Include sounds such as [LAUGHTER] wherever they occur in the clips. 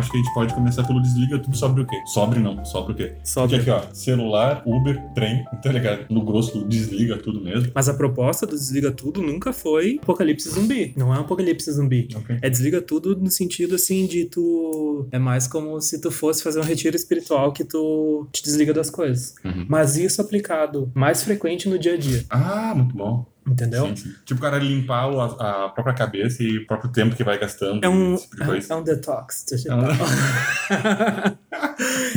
Acho que a gente pode começar pelo desliga tudo sobre o quê? Sobre não, sobre o quê? Sobre. Porque aqui, ó, celular, Uber, trem, [LAUGHS] tá ligado? No grosso, desliga tudo mesmo. Mas a proposta do Desliga Tudo nunca foi apocalipse zumbi. Não é um apocalipse zumbi. Ok. É desliga tudo no sentido assim de tu. É mais como se tu fosse fazer um retiro espiritual que tu te desliga das coisas. Uhum. Mas isso aplicado mais frequente no dia a dia. Ah, muito bom. Entendeu? Sim, sim. Tipo o cara limpar a, a própria cabeça e o próprio tempo que vai gastando. É um, tipo de coisa. é um detox É digital. [LAUGHS]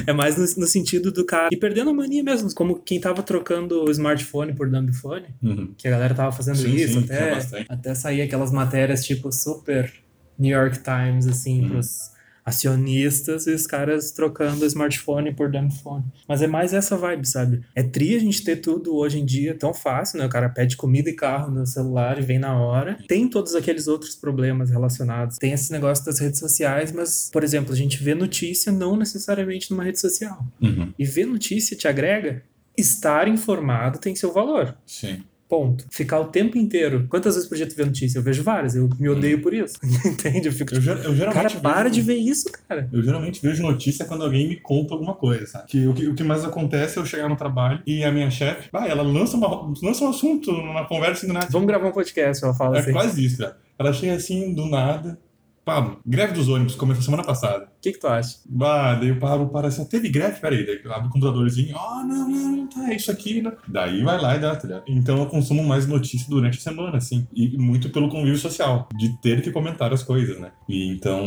é mais no, no sentido do cara ir perdendo a mania mesmo. Como quem tava trocando o smartphone por dumbphone. Uhum. Que a galera tava fazendo Sim, isso até, até sair aquelas matérias tipo super New York Times, assim, Uhum. pros acionistas e os caras trocando smartphone por dumbphone. Mas é mais essa vibe, sabe? É tri a gente ter tudo hoje em dia tão fácil, né? O cara pede comida e carro no celular e vem na hora. Tem todos aqueles outros problemas relacionados. Tem esse negócio das redes sociais, mas, por exemplo, a gente vê notícia não necessariamente numa rede social. Uhum. E ver notícia te agrega. Estar informado tem seu valor. Sim. Ponto. Ficar o tempo inteiro. Quantas vezes por dia tu vê notícia? Eu vejo várias. Eu me odeio por isso. [LAUGHS] Entende? Eu fico Eu, tipo, eu geralmente cara, para vejo- de ver isso, cara. Eu geralmente vejo notícia quando alguém me conta alguma coisa, sabe? Que, o, que, o que mais acontece é eu chegar no trabalho e a minha chefe, ah, ela lança, uma, lança um assunto na conversa e do nada. Vamos gravar um podcast, ela fala É assim. O quase isso, cara. Ela chega assim, do nada. Pablo, greve dos ônibus, começou semana passada. Que, que tu acha? Bah, daí o Pablo para assim, teve greve? Peraí, daí abre o computadorzinho, ah, não, não, não, tá, é isso aqui, né? Daí vai lá e dá, tá ligado? Então eu consumo mais notícias durante a semana, assim, e muito pelo convívio social, de ter que comentar as coisas, né? E então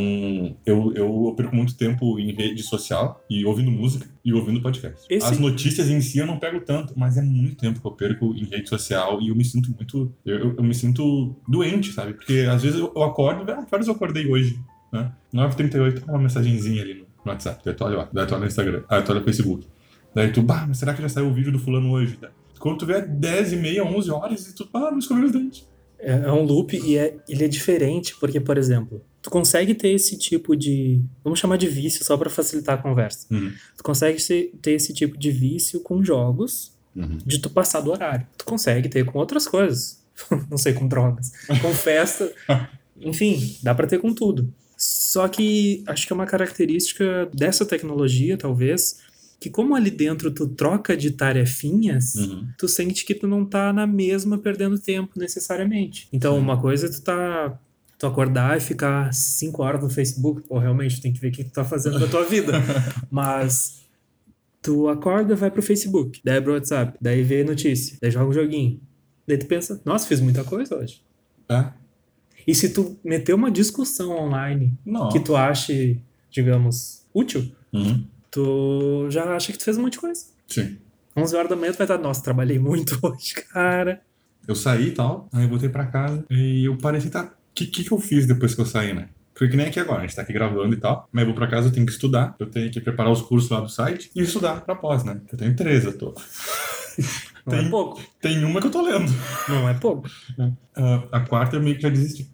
eu, eu, eu perco muito tempo em rede social, e ouvindo música, e ouvindo podcast. Esse- As notícias em si eu não pego tanto, mas é muito tempo que eu perco em rede social, e eu me sinto muito, eu, eu- eu me sinto doente, sabe? Porque às vezes eu, eu acordo, ah, que horas eu acordei hoje? Né? 9h38, uma mensagenzinha ali no, no WhatsApp. Daí tu olha lá, daí tu olha no Instagram, aí tu olha no Facebook. Daí tu, bah, mas será que já saiu o vídeo do fulano hoje? Daí, Quando tu vê é 10 e meia, 11 horas e tu, ah, não escovei os dentes. É, é um loop e é, ele é diferente, porque, por exemplo, tu consegue ter esse tipo de. Vamos chamar de vício só pra facilitar a conversa. Uhum. Tu consegue se- ter esse tipo de vício com jogos Uhum. de tu passar do horário. Tu consegue ter com outras coisas. [LAUGHS] Não sei, com drogas. Com festa. [LAUGHS] Enfim, dá pra ter com tudo. Só que acho que é uma característica dessa tecnologia, talvez, que como ali dentro tu troca de tarefinhas, Uhum. tu sente que tu não tá na mesma perdendo tempo necessariamente. Então, Sim. uma coisa é tu tá tu acordar e ficar cinco horas no Facebook, pô, realmente tem que ver o que tu tá fazendo da tua vida. [LAUGHS] Mas tu acorda, vai pro Facebook, daí abre o WhatsApp, daí vê notícia, daí joga um joguinho. Daí tu pensa, nossa, fiz muita coisa hoje. É? E se tu meter uma discussão online que tu ache, digamos, útil, Uhum. tu já acha que tu fez um monte de coisa. Sim. 11 horas da manhã tu vai estar, nossa, trabalhei muito [LAUGHS] hoje, cara. Eu saí e tal, aí eu voltei pra casa e eu parei assim, tá, o que, que que eu fiz depois que eu saí, né? Porque que nem aqui agora, a gente tá aqui gravando e tal, mas eu vou pra casa, eu tenho que estudar, eu tenho que preparar os cursos lá do site e estudar pra pós, né? Eu tenho três, eu tô. Não é Tem- pouco. Tem uma que eu tô lendo. Não é pouco. Ah, a quarta eu meio que já desisti.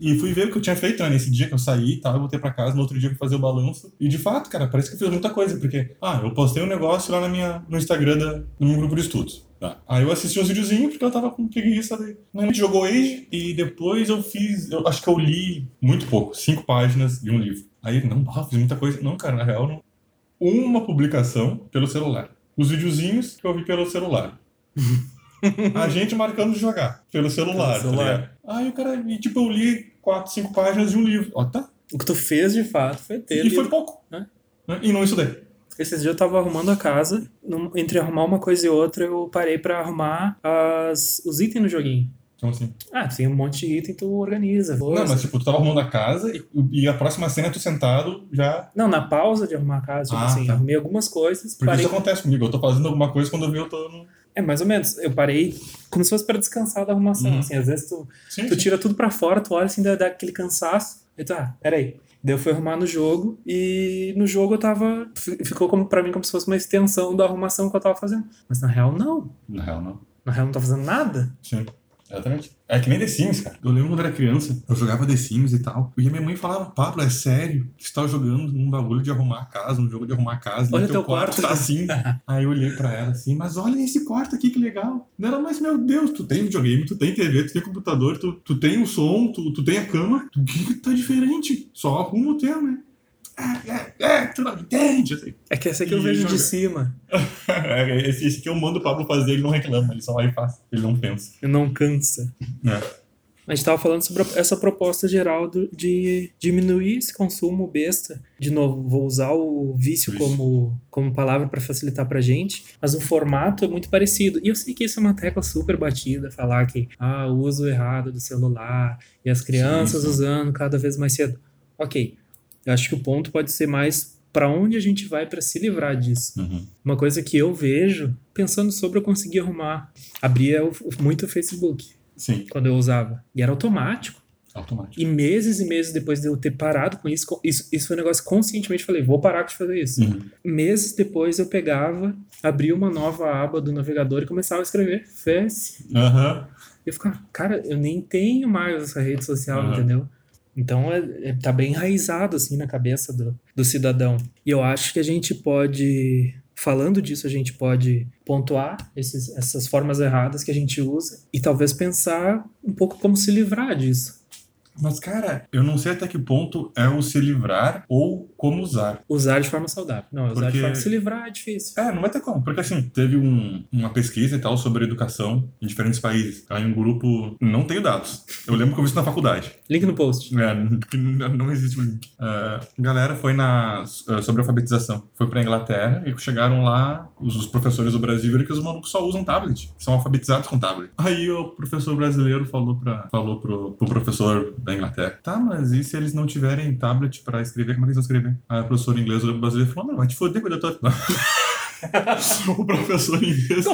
E fui ver o que eu tinha feito, né? Nesse dia que eu saí e tal, eu voltei pra casa, no outro dia eu fui fazer o balanço. E de fato, cara, parece que eu fiz muita coisa, porque, ah, eu postei um negócio lá na minha, no Instagram da, no meu grupo de estudos. Tá. Aí eu assisti uns videozinhos porque eu tava com preguiça daí. A gente jogou Age e depois eu fiz, eu acho que eu li muito pouco, cinco páginas de um livro. Aí, não, ah, fiz muita coisa. Não, cara, na real, não. Uma publicação pelo celular. Os videozinhos que eu vi pelo celular. [LAUGHS] [LAUGHS] A gente marcando de jogar pelo celular. Pelo celular. Tá? Aí o cara, e, tipo, eu li quatro, cinco páginas de um livro. Ó, tá. O que tu fez de fato foi ter. E lido. foi pouco. É. Né? E não estudei. Esses dias eu tava arrumando a casa, entre arrumar uma coisa e outra, eu parei pra arrumar as, os itens no joguinho. Então, assim. Ah, tem um monte de item, tu organiza. Não, mas tipo, tu tava arrumando a casa e, e a próxima cena tu sentado já. Não, na pausa de arrumar a casa, tipo Ah, assim, tá. arrumei algumas coisas, Porque parei. isso acontece comigo. Eu tô fazendo alguma coisa quando eu vi eu tô no. É, mais ou menos. Eu parei como se fosse pra descansar da arrumação. Uhum. Assim, às vezes tu, Sim, tu sim. tira tudo pra fora, tu olha assim, dá, dá aquele cansaço. E tu, ah, peraí. Daí eu fui arrumar no jogo e no jogo eu tava. fi- Ficou como, pra mim como se fosse uma extensão da arrumação que eu tava fazendo. Mas na real, não. Na real, não. Na real, não tô fazendo nada. Sim. Exatamente. É que nem The Sims, cara. Eu lembro quando era criança, eu jogava The Sims e tal. E a minha mãe falava, Pablo, é sério? Você tá jogando um bagulho de arrumar a casa, um jogo de arrumar a casa. Olha e teu quarto. tá assim. [LAUGHS] Aí eu olhei pra ela assim, mas olha esse quarto aqui, que legal. Ela, mas meu Deus, tu tem videogame, tu tem TV, tu tem computador, tu, tu tem o som, tu, tu tem a cama. O que que tá diferente? Só arruma o teu, né? É, é, tu não entende. É que essa aqui eu vejo joga- de cima. [LAUGHS] É, esse, esse que eu mando o Pablo fazer, ele não reclama, ele só vai e faz. Ele não pensa. E não cansa. É. A gente tava falando sobre essa proposta geral de diminuir esse consumo besta. De novo, vou usar o vício como, como palavra para facilitar pra gente, mas o formato é muito parecido. E eu sei que isso é uma tecla super batida, falar que ah, o uso errado do celular e as crianças sim. usando cada vez mais cedo. Ok, eu acho que o ponto pode ser mais para onde a gente vai para se livrar disso. Uhum. Uma coisa que eu vejo, pensando sobre eu conseguir arrumar, abria muito o Facebook Sim, quando eu usava. E era automático. automático. E meses e meses depois de eu ter parado com isso, isso, isso foi um negócio conscientemente falei, vou parar de fazer isso. Uhum. Meses depois eu pegava, abria uma nova aba do navegador e começava a escrever Face. E eu ficava, cara, eu nem tenho mais essa rede social, Aham. entendeu? Então é, é- tá bem enraizado assim na cabeça do, do cidadão. E eu acho que a gente pode, falando disso, a gente pode pontuar esses, essas formas erradas que a gente usa e talvez pensar um pouco como se livrar disso. Mas, cara, eu não sei até que ponto é o se livrar ou como usar. Usar de forma saudável. Não, usar de Porque- forma se livrar é difícil. É, não vai ter como. Porque, assim, teve um- uma pesquisa e tal sobre educação em diferentes países. Aí um grupo... Não tenho dados. Eu lembro que eu vi isso na faculdade. Link no post. É, [LAUGHS] não existe link. A galera foi na, é, sobre alfabetização. Foi pra Inglaterra e chegaram lá, os, os professores do Brasil viram que os malucos só usam tablet. São alfabetizados com tablet. Aí o professor brasileiro falou, pra, falou pro, pro professor da Inglaterra: Tá, mas e se eles não tiverem tablet pra escrever, como é que eles vão escrever? Aí o professor inglês olhou pro brasileiro e falou: Não, vai te foder, cuida tua. [LAUGHS] o professor inglês.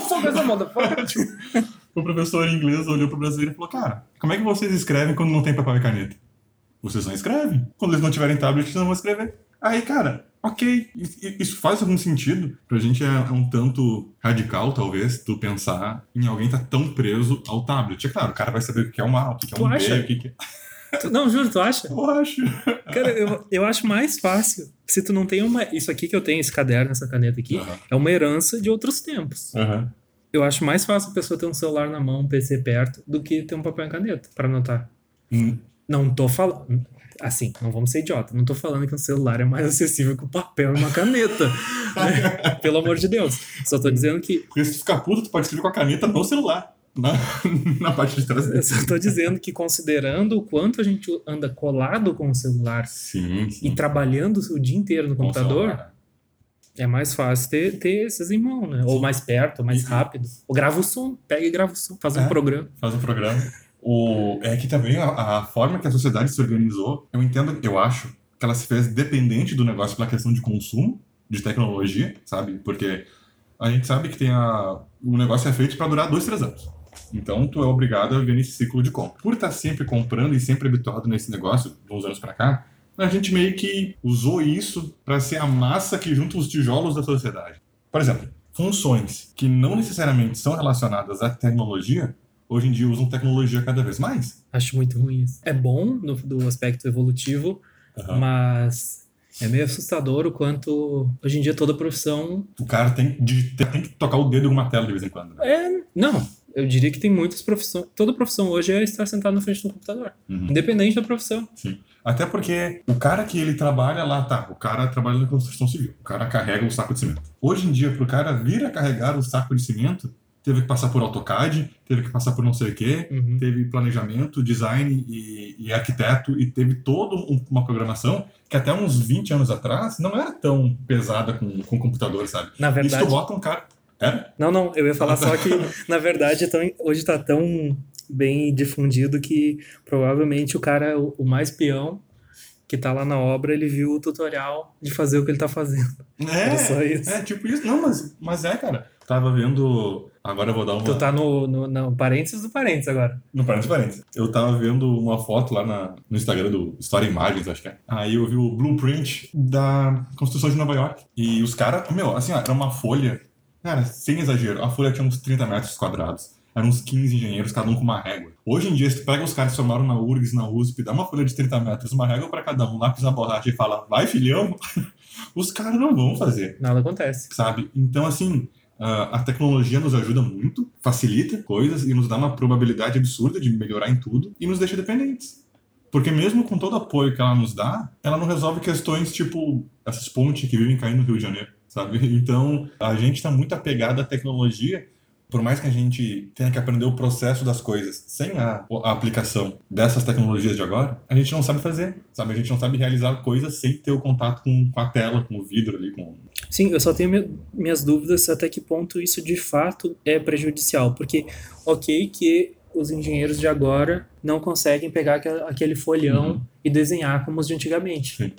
Motherfucker. [LAUGHS] O professor inglês olhou pro brasileiro e falou: Cara, como é que vocês escrevem quando não tem papel e caneta? Vocês não escrevem. Quando eles não tiverem tablet, eles não vão escrever. Aí, cara, ok. Isso faz algum sentido. Pra gente é um tanto radical, talvez, tu pensar em alguém tá tão preso ao tablet. É claro, o cara vai saber o que é um A, o que é Tu um B, acha? o que é. Tu- Não, juro, tu acha? Eu acho. Cara, eu, eu acho mais fácil. Se tu não tem uma. Isso aqui que eu tenho, esse caderno, essa caneta aqui, Aham. é uma herança de outros tempos. Aham. Eu acho mais fácil a pessoa ter um celular na mão, um PC perto, do que ter um papel e caneta pra anotar. Hum, Não tô falando. Assim, não vamos ser idiota. Não tô falando que um celular é mais acessível que o papel e uma caneta. [LAUGHS] Pelo amor de Deus. Só tô dizendo que. Porque se tu ficar puto, tu pode escrever com a caneta no celular. Na, [LAUGHS] na parte de trás Eu dele. só tô dizendo que, considerando o quanto a gente anda colado com o celular Sim, sim. e trabalhando o dia inteiro no Com computador, celular. é mais fácil ter, ter esses em mão, né? Ou mais perto, ou mais rápido. Ou grava o som, pega e grava o som, faz um É. programa. faz um programa. O, é que também a, a forma que a sociedade se organizou, eu entendo, eu acho, que ela se fez dependente do negócio pela questão de consumo, de tecnologia, sabe? Porque a gente sabe que tem a, o negócio é feito para durar dois, três anos. Então, tu é obrigado a viver nesse ciclo de compra. Por estar sempre comprando e sempre habituado nesse negócio, uns anos para cá, a gente meio que usou isso para ser a massa que junta os tijolos da sociedade. Por exemplo, funções que não necessariamente são relacionadas à tecnologia, hoje em dia usam tecnologia cada vez mais. Acho muito ruim isso. É bom no, do aspecto evolutivo, Aham. mas é meio assustador o quanto hoje em dia toda profissão. O cara tem, de, tem que tocar o dedo em uma tela de vez em quando. Né? É. Não, eu diria que tem muitas profissões. Toda profissão hoje é estar sentado na frente do computador. Uhum. Independente da profissão. Até porque o cara que ele trabalha lá, tá, o cara trabalha na construção civil, o cara carrega um saco de cimento. Hoje em dia, pro cara vir a carregar o saco de cimento, teve que passar por AutoCAD, teve que passar por não sei o quê, Uhum. teve planejamento, design e, e arquiteto, e teve toda um- uma programação que até uns 20 anos atrás não era tão pesada com, com computador, sabe? Na Isso verdade. tu bota um cara. Era? Não, não, eu ia falar só que, [LAUGHS] na verdade, é tão- hoje tá tão bem difundido que provavelmente o cara, o, o mais peão que tá lá na obra, ele viu o tutorial de fazer o que ele tá fazendo. Isso. É, tipo isso. Não, mas, mas é, cara. Tava vendo. Agora eu vou dar uma. Tu tá no, no, no parênteses do parênteses agora. No parênteses, parênteses. Eu tava vendo uma foto lá na- no Instagram do História Imagens, acho que é. Aí eu vi o blueprint da construção de Nova York. E os caras, meu, assim, ó, era uma folha. Cara, sem exagero, a folha tinha uns 30 metros quadrados. eram uns 15 engenheiros, cada um com uma régua. Hoje em dia, se tu pega os caras que formaram na URGS, na USP, dá uma folha de 30 metros, uma régua para cada um, lápis na borracha e fala, vai filhão, [LAUGHS] os caras não vão fazer. Nada acontece. Sabe? Então, assim, a tecnologia nos ajuda muito, facilita coisas e nos dá uma probabilidade absurda de melhorar em tudo e nos deixa dependentes. Porque mesmo com todo o apoio que ela nos dá, ela não resolve questões tipo essas pontes que vivem caindo no Rio de Janeiro, sabe? [LAUGHS] Então, a gente está muito apegado à tecnologia por mais que a gente tenha que aprender o processo das coisas sem a, a, aplicação dessas tecnologias de agora, a gente não sabe fazer, sabe? A gente não sabe realizar coisas sem ter o contato com, com a tela, com o vidro ali, com... Sim, eu só tenho minhas dúvidas até que ponto isso de fato é prejudicial, porque ok que os engenheiros de agora não conseguem pegar aquele folhão uhum. e desenhar como os de antigamente. Sim.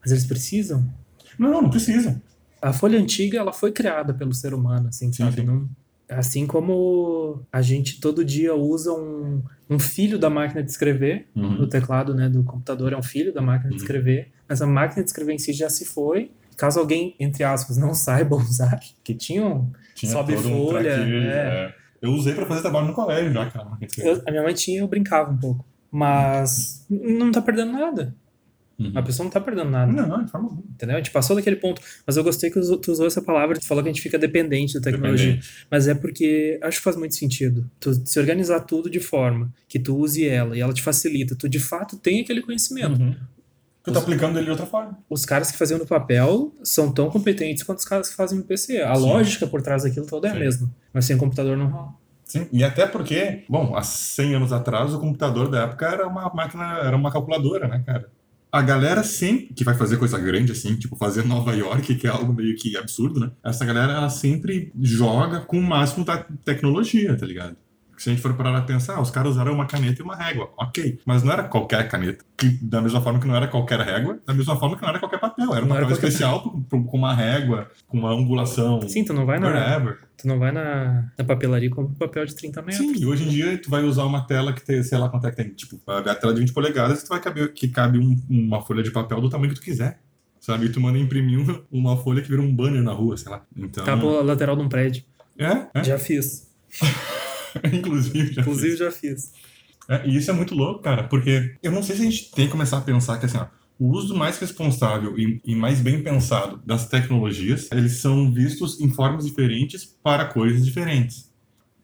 Mas eles precisam? Não, não, não precisam. A folha antiga, ela foi criada pelo ser humano, assim, sim, sabe? Sim. Não, Assim como a gente todo dia usa um, um filho da máquina de escrever, uhum. o teclado né, do computador é um filho da máquina uhum. de escrever, mas a máquina de escrever em si já se foi. Caso alguém, entre aspas, não saiba [LAUGHS] usar, que tinham tinha sobe folha. Um é. é. Eu usei para fazer trabalho no colégio já, cara. Eu, a minha mãe tinha, eu brincava um pouco. Mas não tá perdendo nada. Uhum. A pessoa não tá perdendo nada. Não, não, de forma alguma. Entendeu? A gente passou daquele ponto. Mas eu gostei que tu usou essa palavra, tu falou que a gente fica dependente da tecnologia. Dependente. Mas é porque acho que faz muito sentido. Tu se organizar tudo de forma que tu use ela e ela te facilita. Tu de fato tem aquele conhecimento. Uhum. Tu tá aplicando ele de outra forma. Os caras que faziam no papel são tão competentes quanto os caras que fazem no PC. A Sim. lógica por trás daquilo todo é Sim. a mesma. Mas sem computador não rola. Sim, e até porque, bom, há 100 anos atrás o computador da época era uma máquina, era uma calculadora, né, cara? A galera sempre que vai fazer coisa grande assim, tipo fazer Nova York, que é algo meio que absurdo, né? Essa galera ela sempre joga com o máximo da tecnologia, tá ligado? Se a gente for parar a pensar, ah, os caras usaram uma caneta e uma régua, ok. Mas não era qualquer caneta. Que, da mesma forma que não era qualquer régua, da mesma forma que não era qualquer papel. Era um papel especial com, com uma régua, com uma angulação. Sim, tu não vai na. Tu não vai na, na papelaria com um papel de 30 metros. Sim, e hoje em dia tu vai usar uma tela que tem, sei lá quanto é que tem. Tipo, a tela de 20 polegadas, tu vai caber, que cabe um, uma folha de papel do tamanho que tu quiser sabe? E tu manda imprimir uma folha que vira um banner na rua, sei lá. Então... Tá a lateral de um prédio. É? é? Já fiz. [LAUGHS] [LAUGHS] Inclusive, já Inclusive fiz. já fiz. É, e isso é muito louco, cara, porque eu não sei se a gente tem que começar a pensar que assim, ó, o uso mais responsável e, e, mais bem pensado das tecnologias, eles são vistos em formas diferentes para coisas diferentes.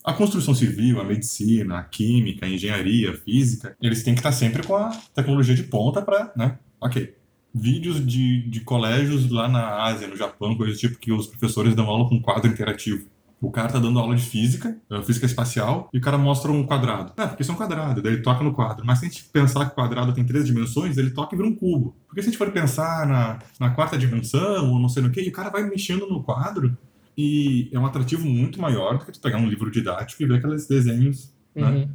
A construção civil, a medicina, a química, a engenharia, a física, eles têm que estar sempre com a tecnologia de ponta para, né? Ok. Vídeos de, de colégios lá na Ásia, no Japão, coisas tipo que os professores dão aula com quadro interativo. O cara tá dando aula de física, eh, física espacial, e o cara mostra um quadrado. É, porque isso é um quadrado, daí ele toca no quadro. Mas se a gente pensar que o quadrado tem três dimensões, ele toca e vira um cubo. Porque se a gente for pensar na, na quarta dimensão, ou não sei no que, e o cara vai mexendo no quadro, e é um atrativo muito maior do que tu pegar um livro didático e ver aqueles desenhos, né? uhum. né?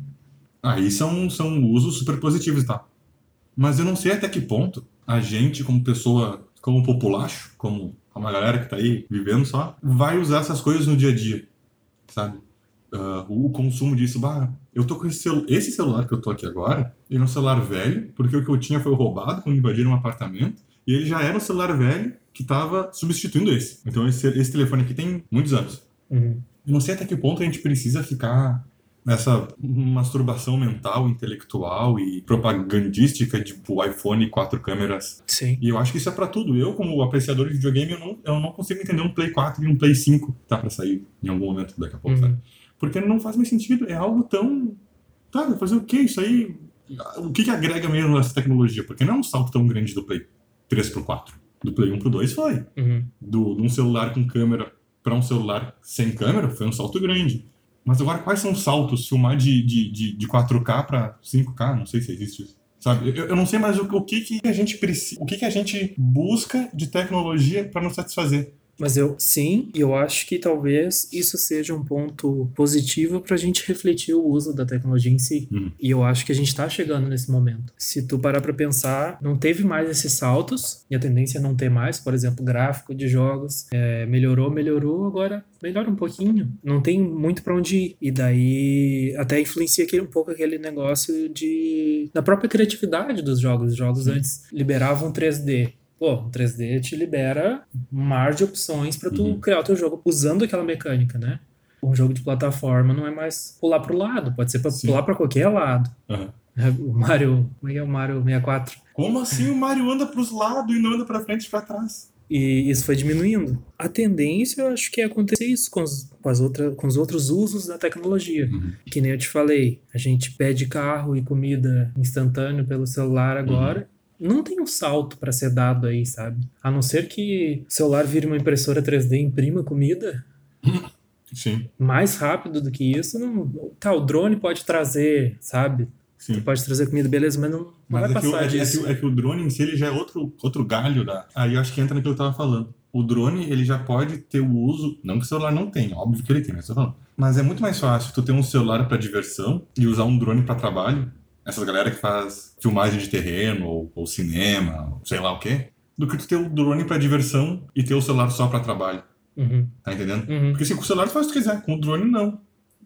Aí são, são usos super positivos e tal. Mas eu não sei até que ponto a gente, como pessoa, como populacho, como uma galera que tá aí vivendo só, vai usar essas coisas no dia a dia, sabe? Uh, o consumo disso, bah, eu tô com esse, celu esse celular que eu tô aqui agora, ele é um celular velho, porque o que eu tinha foi roubado quando invadiram um apartamento, e ele já era um celular velho que tava substituindo esse. Então esse, esse telefone aqui tem muitos anos. Uhum. Eu não sei até que ponto a gente precisa ficar nessa masturbação mental, intelectual e propagandística, tipo iPhone e quatro câmeras. Sim. E eu acho que isso é para tudo. Eu, como apreciador de videogame, eu não, eu não consigo entender um Play 4 e um Play 5 tá para sair em algum momento daqui a pouco, uhum. sabe? Porque não faz mais sentido. É algo tão. Tá, fazer o que isso aí? O que, que agrega mesmo nessa tecnologia? Porque não é um salto tão grande do Play 3 pro 4. Do Play 1 pro 2 foi. Uhum. Do, de um celular com câmera para um celular sem câmera foi um salto grande. Mas agora, quais são os saltos? Filmar de, de, de, de 4K para 5K? Não sei se existe isso. Sabe? Eu, eu não sei mais o, o que, que a gente precisa, o que, que a gente busca de tecnologia para nos satisfazer. Mas eu, sim, eu acho que talvez isso seja um ponto positivo para a gente refletir o uso da tecnologia em si. Uhum. E eu acho que a gente está chegando nesse momento. Se tu parar para pensar, não teve mais esses saltos, e a tendência é não ter mais, por exemplo, gráfico de jogos. É, melhorou, melhorou, agora melhora um pouquinho. Não tem muito para onde ir. E daí até influencia aquele, um pouco aquele negócio de da própria criatividade dos jogos. Os jogos Sim. antes liberavam 3D pô, o 3D te libera um mar de opções para tu uhum. criar o teu jogo usando aquela mecânica, né? Um jogo de plataforma não é mais pular pro lado, pode ser pra Sim. pular pra qualquer lado. Aham. O Mario, como é que é o Mario 64? Como assim o Mario anda pros lados e não anda pra frente e pra trás? E isso foi diminuindo. A tendência, eu acho que é acontecer isso com os, com as outras, com os outros usos da tecnologia. Uhum. Que nem eu te falei, a gente pede carro e comida instantâneo pelo celular agora. Não tem um salto para ser dado aí, sabe? A não ser que o celular vire uma impressora 3D e imprima comida [LAUGHS] Sim, mais rápido do que isso. Não... Tá, o drone pode trazer, sabe? sim. Pode trazer comida, beleza, mas não, não Mas vai é que, o, passar é, que, é, disso. que, é que o drone em si ele já é outro, outro galho da. Aí eu acho que entra naquilo que eu tava falando. O drone ele já pode ter o uso. Não que o celular não tenha, óbvio que ele tem, mas eu tô falando. Mas é muito mais fácil tu ter um celular pra diversão e usar um drone pra trabalho. Essas galera que faz filmagem de terreno ou, ou cinema, ou sei lá o quê. Do que tu ter o drone pra diversão e ter o celular só pra trabalho. Uhum, Tá entendendo? uhum. Porque assim, com o celular tu faz o que quiser, com o drone não.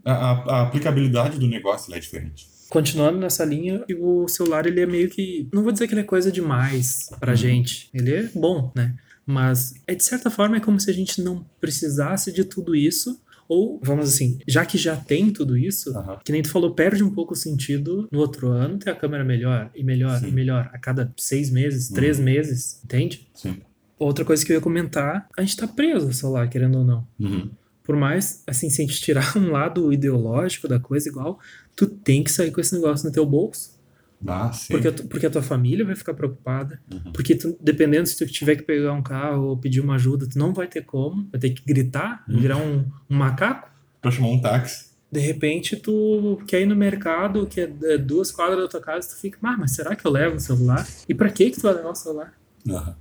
A, a- a aplicabilidade do negócio é diferente. Continuando nessa linha, o celular ele é meio que. Não vou dizer que ele é coisa demais pra Uhum. gente. Ele é bom, né? Mas é de certa forma é como se a gente não precisasse de tudo isso. Ou, vamos assim, já que já tem tudo isso, Aham. que nem tu falou, perde um pouco o sentido no outro ano ter a câmera melhor e melhor Sim. e melhor a cada seis meses, três Uhum. meses, entende? Sim. Outra coisa que eu ia comentar, a gente tá preso ao celular, querendo ou não. Uhum. Por mais, assim, se a gente tirar [LAUGHS] um lado ideológico da coisa igual, tu tem que sair com esse negócio no teu bolso. Ah. Porque, tu- porque a tua família vai ficar preocupada. Uhum. Porque tu, dependendo se tu tiver que pegar um carro ou pedir uma ajuda, tu não vai ter como. Vai ter que gritar, Uhum. virar um, um macaco. Pra chamar um táxi. De repente, tu quer ir no mercado, que é é duas quadras da tua casa, tu fica, ah, mas será que eu levo o celular? E pra que que tu vai levar o celular? Aham.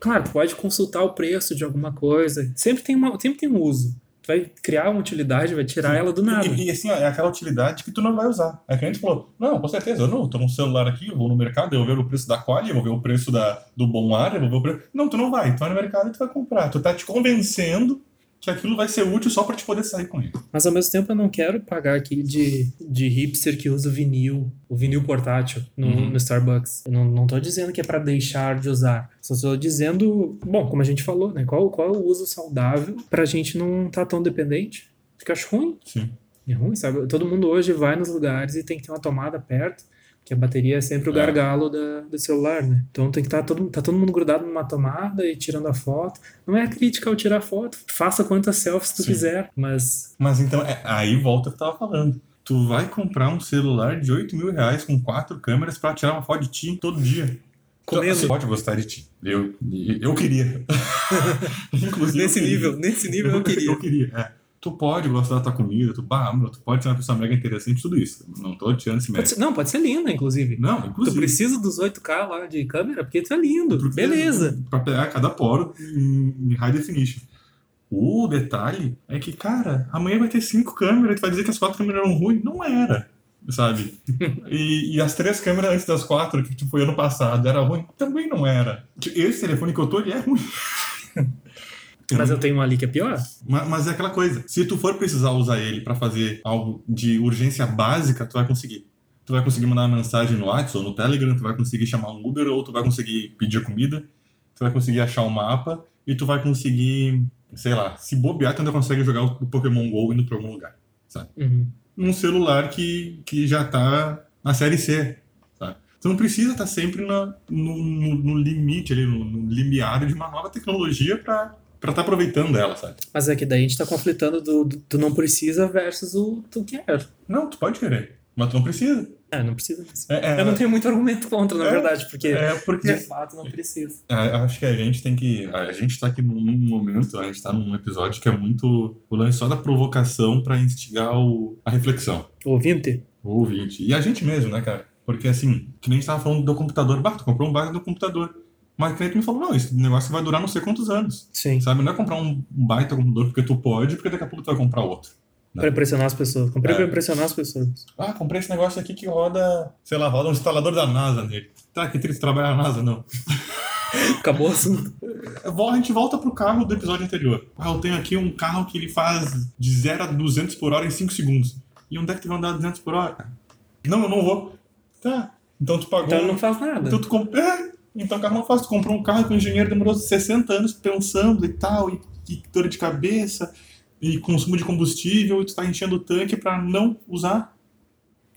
Claro, pode consultar o preço de alguma coisa. Sempre tem, uma, sempre tem um uso. Tu vai criar uma utilidade, vai tirar ela do nada. E, e, assim, ó, é aquela utilidade que tu não vai usar. É que a gente falou, não, com certeza, eu não, tô no celular aqui, eu vou no mercado, eu vou ver o preço da Quali, eu vou ver o preço da, do Bom Ar, eu vou ver o preço... Não, tu não vai, tu vai no mercado e tu vai comprar. Tu tá te convencendo que aquilo vai ser útil só pra te poder sair com ele. Mas ao mesmo tempo eu não quero pagar aqui de, de hipster que usa o vinil, o vinil portátil no, Uhum. no Starbucks. Eu não, não tô dizendo que é pra deixar de usar. Só estou dizendo, bom, como a gente falou, né? Qual, qual é o uso saudável pra gente não estar tão dependente? Porque eu acho ruim. Sim. É ruim, sabe? Todo mundo hoje vai nos lugares e tem que ter uma tomada perto, que a bateria é sempre o É. gargalo da, do celular, né? Então tem que estar todo, tá todo mundo grudado numa tomada e tirando a foto. Não é crítica ao tirar foto, faça quantas selfies tu Sim. quiser, mas Mas então, é- aí volta o que eu tava falando. Tu vai comprar um celular de 8 mil reais com quatro câmeras pra tirar uma foto de ti todo dia. Comendo. Você pode gostar de ti. Eu, eu queria. [LAUGHS] Inclusive, eu nesse queria. nível, nesse nível eu queria. Eu queria, é. Tu pode gostar da tua comida, tu, bah, meu, tu pode ser uma pessoa mega interessante, tudo isso. Não tô tirando esse Pode mérito. ser- não, pode ser linda, inclusive. Não, Tu inclusive. precisa dos 8K lá de câmera, porque tu é lindo. porque- Beleza. Pra pegar cada poro em, em high definition. O detalhe é que, cara, amanhã vai ter cinco câmeras, tu vai dizer que as quatro câmeras eram ruins. Não era, sabe? [LAUGHS] e, e as três câmeras antes das quatro, que tipo, foi ano passado, era ruim? Também não era. Esse telefone que eu tô, ele é ruim. [LAUGHS] Mas eu tenho um ali que é pior. Ma- Mas é aquela coisa, se tu for precisar usar ele pra fazer algo de urgência básica, tu vai conseguir. Tu vai conseguir mandar uma mensagem no WhatsApp ou no Telegram, tu vai conseguir chamar um Uber ou tu vai conseguir pedir comida, tu vai conseguir achar um mapa e tu vai conseguir, sei lá, se bobear, tu ainda consegue jogar o Pokémon GO indo pra algum lugar, sabe? Uhum. Num celular que, que já tá na série C, sabe? Tu não precisa estar sempre na- no, no- no limite ali, no, no limiar de uma nova tecnologia pra estar tá aproveitando ela, sabe? Mas é que daí a gente tá conflitando do, do tu não precisa versus o tu quer. Não, tu pode querer, mas tu não precisa. É, não precisa. É, é, Eu não tenho muito argumento contra, na É, verdade, porque é porque de fato não precisa. é, acho que a gente tem que. A gente tá aqui num, momento, a gente tá num episódio que é muito o lance só da provocação pra instigar o, a reflexão, Ouvinte? o ouvinte. E a gente mesmo, né, cara? Porque assim, que nem a gente tava falando do computador, bah, tu comprou um base do computador. Mas nem tu me falou, não, esse negócio vai durar não sei quantos anos. Sim. Sabe? Não é comprar um baita computador porque tu pode, porque daqui a pouco tu vai comprar outro. Pra impressionar as pessoas. Comprei É. pra impressionar as pessoas. Ah, comprei esse negócio aqui que roda, sei lá, roda um instalador da NASA nele. Tá, que triste trabalhar na NASA, não. [LAUGHS] Acabou o assunto. A gente volta pro carro do episódio anterior. Ah, eu tenho aqui um carro que ele faz de 0 a 200 por hora em 5 segundos. E onde é que tu vai andar 200 por hora? Não, eu não vou. Tá. Então tu pagou. Então não faz nada. Então tu comprou. É, então o carro não faz. Tu comprou um carro que o engenheiro demorou 60 anos pensando e tal, e, e dor de cabeça. e consumo de combustível e tu tá enchendo o tanque para não usar.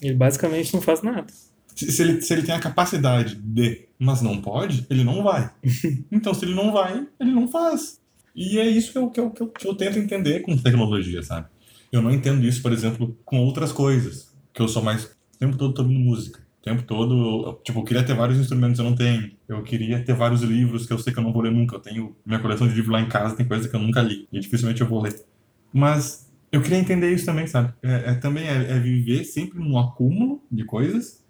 Ele basicamente não faz nada. Se, se ele, se ele tem a capacidade de, mas não pode, ele não vai. [LAUGHS] então, se ele não vai, ele não faz. E é isso que eu, que eu, que eu, que eu tento entender com tecnologia, sabe? Eu não entendo isso, por exemplo, com outras coisas. Que eu sou mais. O tempo todo ouvindo música. Tempo todo. eu- Tipo, eu queria ter vários instrumentos, eu não tenho. Eu queria ter vários livros que eu sei que eu não vou ler nunca. Eu tenho minha coleção de livros lá em casa, tem coisa que eu nunca li. E dificilmente eu vou ler. Mas eu queria entender isso também, sabe? É, é- também é, é viver sempre no acúmulo de coisas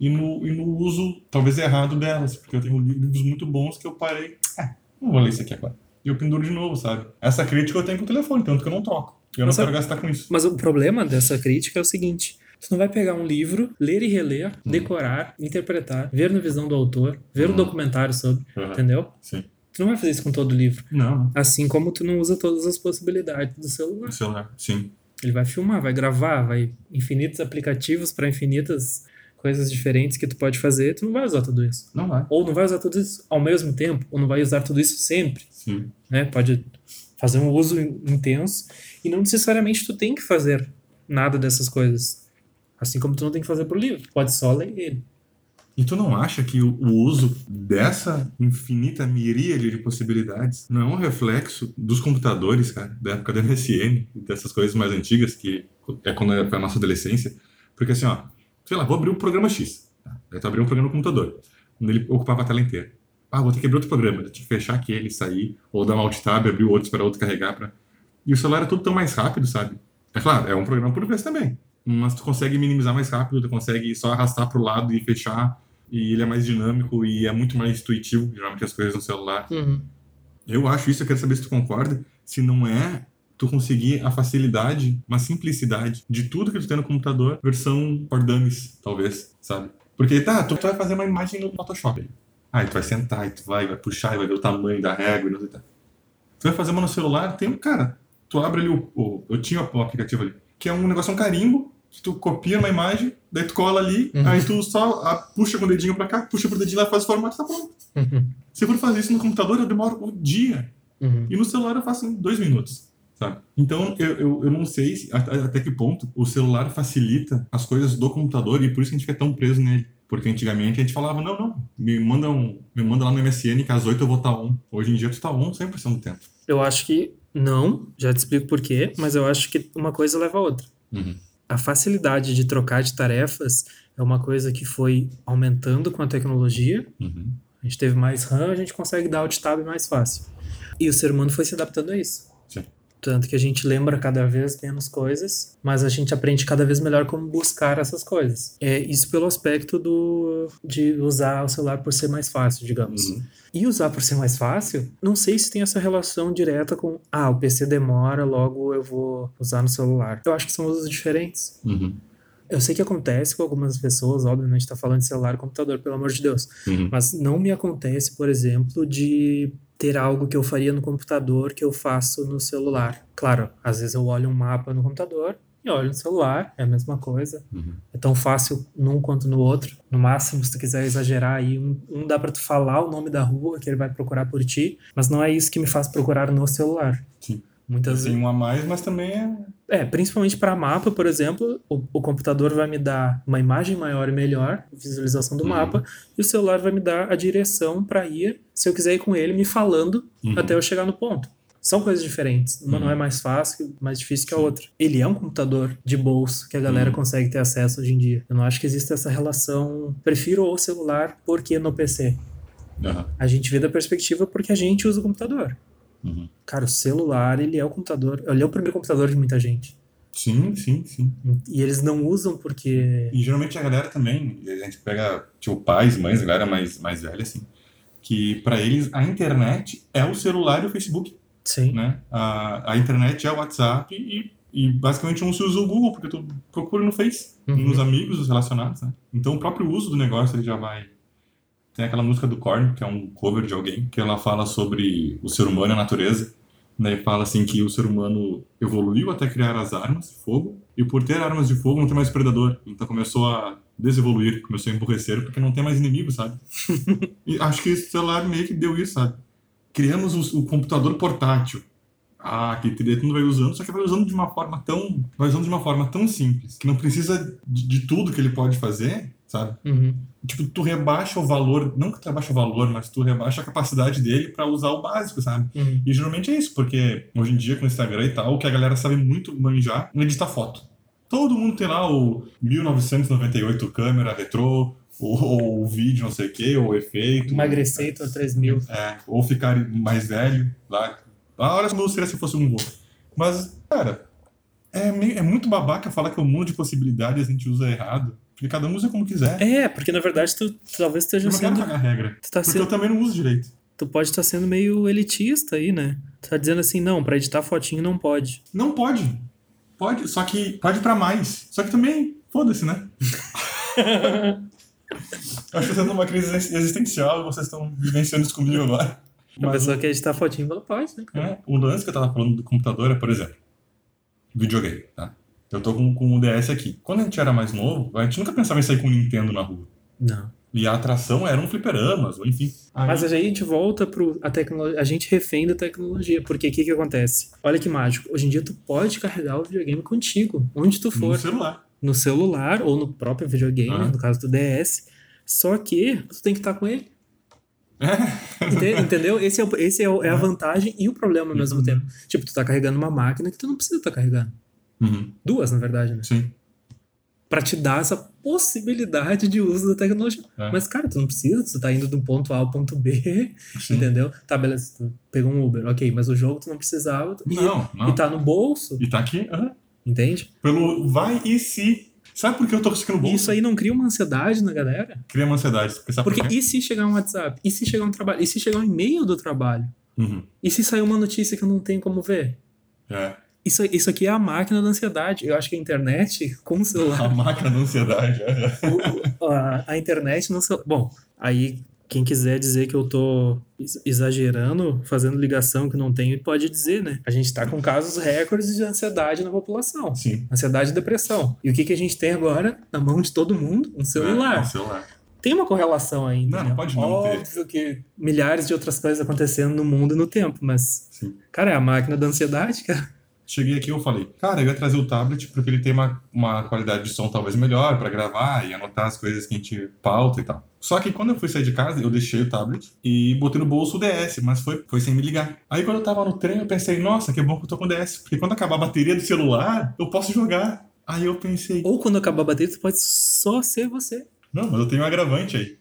e no, e no uso, talvez errado delas. Porque eu tenho livros muito bons que eu parei. Ah, não vou ler isso aqui agora. E eu penduro de novo, sabe? Essa crítica eu tenho com o telefone, tanto que eu não troco. Eu Mas não quero gastar com isso. Mas o problema dessa crítica é o seguinte: você não vai pegar um livro, ler e reler, Hum. decorar, interpretar, ver na visão do autor, ver um Hum. documentário sobre, Uhum. entendeu? Sim. Tu não vai fazer isso com todo livro. Não, Assim como tu não usa todas as possibilidades do celular. no celular. Sim. Ele vai filmar, vai gravar, vai infinitos aplicativos para infinitas coisas diferentes que tu pode fazer, tu não vai usar tudo isso. Não vai. Ou não vai usar tudo isso ao mesmo tempo, ou não vai usar tudo isso sempre, Sim. né? Pode fazer um uso in- intenso e não necessariamente tu tem que fazer nada dessas coisas. Assim como tu não tem que fazer pro livro, pode só ler ele. E tu não acha que o, uso dessa infinita miríade de possibilidades não é um reflexo dos computadores, cara, da época da MSN dessas coisas mais antigas, que é quando foi a nossa adolescência? Porque assim, ó, sei lá, vou abrir o programa X. Tá? Aí tu abriu um programa no computador, quando ele ocupava a tela inteira. Ah, vou ter que abrir outro programa, tinha que fechar aquele, sair, ou dar um alt tab, abrir outro, esperar outro carregar. Pra... E o celular é tudo tão mais rápido, sabe? É claro, é um programa por vez também. Mas tu consegue minimizar mais rápido, tu consegue só arrastar pro lado e fechar. E ele é mais dinâmico e é muito mais intuitivo, geralmente as coisas no celular. Eu acho isso, eu quero saber se tu concorda. Se não é tu conseguir a facilidade, uma simplicidade de tudo que tu tem no computador, versão for dummies, talvez, sabe? Porque tá, tu, tu vai fazer uma imagem no Photoshop. Aí tu vai sentar, tu vai, vai puxar, e vai ver o tamanho da régua e não sei o que. Tu vai fazer uma no celular, tem um cara. Tu abre ali o, o- Eu tinha o aplicativo ali, que é um negócio, um carimbo, que tu copia uma imagem, daí tu cola ali, Uhum. aí tu só ah, puxa com o dedinho pra cá, puxa pro dedinho lá, faz o formato e tá pronto. Uhum. Se eu for fazer isso no computador, eu demoro um dia. Uhum. E no celular eu faço em dois minutos. Sabe? Então, eu, eu, eu não sei se- até, até que ponto o celular facilita as coisas do computador e por isso que a gente fica tão preso nele. Porque antigamente a gente falava, não, não, me manda, um, me manda lá no MSN que às 8 eu vou estar on. Hoje em dia tu tá on 100% do tempo. Eu acho que não, já te explico por quê, mas eu acho que uma coisa leva a outra. Uhum. A facilidade de trocar de tarefas é uma coisa que foi aumentando com a tecnologia. Uhum. A gente teve mais RAM, a gente consegue dar alt tab mais fácil. E o ser humano foi se adaptando a isso. Tanto que a gente lembra cada vez menos coisas, mas a gente aprende cada vez melhor como buscar essas coisas. É isso pelo aspecto do de usar o celular por ser mais fácil, digamos. Uhum. E usar por ser mais fácil, não sei se tem essa relação direta com, ah, o PC demora, logo eu vou usar no celular. Eu acho que são usos diferentes. Uhum. Eu sei que acontece com algumas pessoas, obviamente tá falando de celular e computador, pelo amor de Deus. Uhum. Mas não me acontece, por exemplo, de ter algo que eu faria no computador que eu faço no celular. Claro, às vezes eu olho um mapa no computador e olho no celular, é a mesma coisa. Uhum. É tão fácil num quanto no outro. No máximo, se tu quiser exagerar aí, um, um dá pra tu falar o nome da rua que ele vai procurar por ti, mas não é isso que me faz procurar no celular. Sim. Muitas vezes. Tem um a mais, mas também é. É, principalmente para mapa, por exemplo, o, o computador vai me dar uma imagem maior e melhor, visualização do Uhum. mapa, e o celular vai me dar a direção para ir, se eu quiser ir com ele, me falando Uhum. até eu chegar no ponto. São coisas diferentes. Uma Uhum. não é mais fácil, mais difícil que a outra. Ele é um computador de bolso que a galera Uhum. consegue ter acesso hoje em dia. Eu não acho que exista essa relação. Prefiro o celular porque no PC. A gente vê da perspectiva porque a gente usa o computador. Uhum. Cara, o celular, ele é o computador. Ele é o primeiro computador de muita gente. Sim, sim, sim. E eles não usam porque. E geralmente a galera também, a gente pega, tipo, pais, mães, a galera mais, mais velha, assim, que pra eles a internet é o celular e o Facebook, Sim. né? A, a internet é o WhatsApp e, e basicamente não se usa o Google, porque tu procura no Face, Uhum. nos amigos, os relacionados, né? Então o próprio uso do negócio ele já vai... Tem aquela música do Korn, que é um cover de alguém, que ela fala sobre o ser humano e a natureza, Daí fala assim que o ser humano evoluiu até criar as armas de fogo, e por ter armas de fogo não tem mais predador. Então começou a desevoluir, começou a emburrecer, porque não tem mais inimigo, sabe? [LAUGHS] e acho que o celular meio que deu isso, sabe? Criamos o, o computador portátil. Ah, tu não vai usando, só que vai usando de uma forma tão. Vai usando de uma forma tão simples, que não precisa de, de tudo que ele pode fazer, sabe? Uhum. Tipo, tu rebaixa o valor, não que tu rebaixa o valor, mas tu rebaixa a capacidade dele pra usar o básico, sabe? Uhum. E geralmente é isso, porque hoje em dia com o Instagram e tal, o que a galera sabe muito manjar é editar foto. Todo mundo tem lá o 1998 câmera retrô, ou o vídeo não sei o que, ou efeito. Emagrecer, 3 mil. É, ou ficar mais velho lá. Ah, olha como eu gostaria se fosse um vô. Mas, cara, é, meio- é muito babaca falar que o mundo de possibilidades a gente usa errado. Porque cada um usa como quiser. É, porque na verdade tu talvez esteja eu não quero sendo. cagar regra. Tu tá Porque sendo eu também não uso direito. tu pode estar sendo meio elitista aí, né? Tu tá dizendo assim, não, pra editar fotinho não pode. Não pode. Pode, só que pode pra mais. Só que também, foda-se, né? [LAUGHS] [LAUGHS] Eu acho que eu tô uma crise existencial e vocês estão vivenciando isso comigo agora. A pessoa quer editar fotinho, ela pode, né? cara? É, o lance que eu tava falando do computador é, por exemplo, videogame, tá? Eu tô com, com o DS aqui. Quando a gente era mais novo, a gente nunca pensava em sair com o Nintendo na rua. Não. E a atração eram fliperamas, ou enfim. Aí- Mas aí a gente volta pro a tecnologia, a gente refém da tecnologia, porque o que que acontece? Olha que mágico, hoje em dia tu pode carregar o videogame contigo, onde tu no for, celular. no celular ou no próprio videogame, Ah. no caso do DS, só que tu tem que estar com ele. [LAUGHS] Ente- Entendeu? Esse é, o- esse é, o- é a vantagem e o problema ao mesmo Uhum. tempo. Tipo, tu tá carregando uma máquina que tu não precisa estar carregando. Uhum, Duas, na verdade, né? sim. Pra te dar essa possibilidade de uso da tecnologia. É. Mas, cara, tu não precisa, tu tá indo do ponto A ao ponto B, sim. entendeu? Tá, beleza, tu pegou um Uber, ok, mas o jogo tu não precisava. e- Não, não. E tá no bolso, E tá aqui, aham. entende? pelo vai e se. Sabe por que eu tô E bolso? isso aí não cria uma ansiedade na galera? Cria uma ansiedade. Porque Porque por e se chegar um WhatsApp? E se chegar um trabalho? E se chegar um e-mail do trabalho? Uhum. E se sair uma notícia que eu não tenho como ver? É. Isso, isso aqui é a máquina da ansiedade. Eu acho que a internet [LAUGHS] com o A celular. máquina da ansiedade. É. [LAUGHS] o- a, a internet no celular. Bom, aí quem quiser dizer que eu tô ex- exagerando, fazendo ligação que não tenho, pode dizer, né? A gente tá com casos recordes de ansiedade na população. Sim. Ansiedade e depressão. E o que, que a gente tem agora na mão de todo mundo? Um É, celular. um celular. Tem uma correlação aí, Não, entendeu? pode não ter. Óbvio que milhares de outras coisas acontecendo no mundo e no tempo, mas, Sim. cara, é a máquina da ansiedade, cara. Cheguei aqui e eu falei, cara, eu ia trazer o tablet porque ele tem uma, uma qualidade de som talvez melhor pra gravar e anotar as coisas que a gente pauta e tal. Só que quando eu fui sair de casa, eu deixei o tablet e botei no bolso o DS, mas foi, foi sem me ligar. Aí quando eu tava no trem, eu pensei, nossa, que bom que eu tô com o DS, porque quando acabar a bateria do celular, eu posso jogar. Aí eu pensei, Ou quando acabar a bateria, tu pode só ser você. não, mas eu tenho um agravante aí.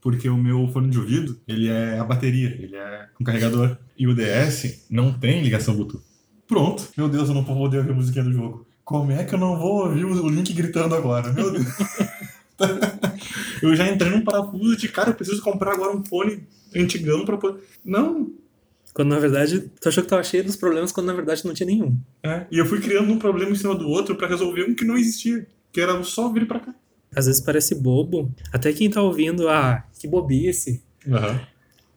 Porque o meu fone de ouvido, ele é a bateria, ele é com carregador. E o DS não tem ligação Bluetooth. Pronto. Meu Deus, eu não vou poder ouvir a musiquinha do jogo. Como é que eu não vou ouvir o Link gritando agora? Meu Deus. [LAUGHS] eu já entrei num parafuso de, cara, eu preciso comprar agora um fone antigão pra poder... Não. Quando na verdade, tu achou que tava cheio dos problemas, quando na verdade não tinha nenhum. É. E eu fui criando um problema em cima do outro pra resolver um que não existia. Que era só vir pra cá. Às vezes parece bobo. Até quem tá ouvindo, ah, que bobice. Aham.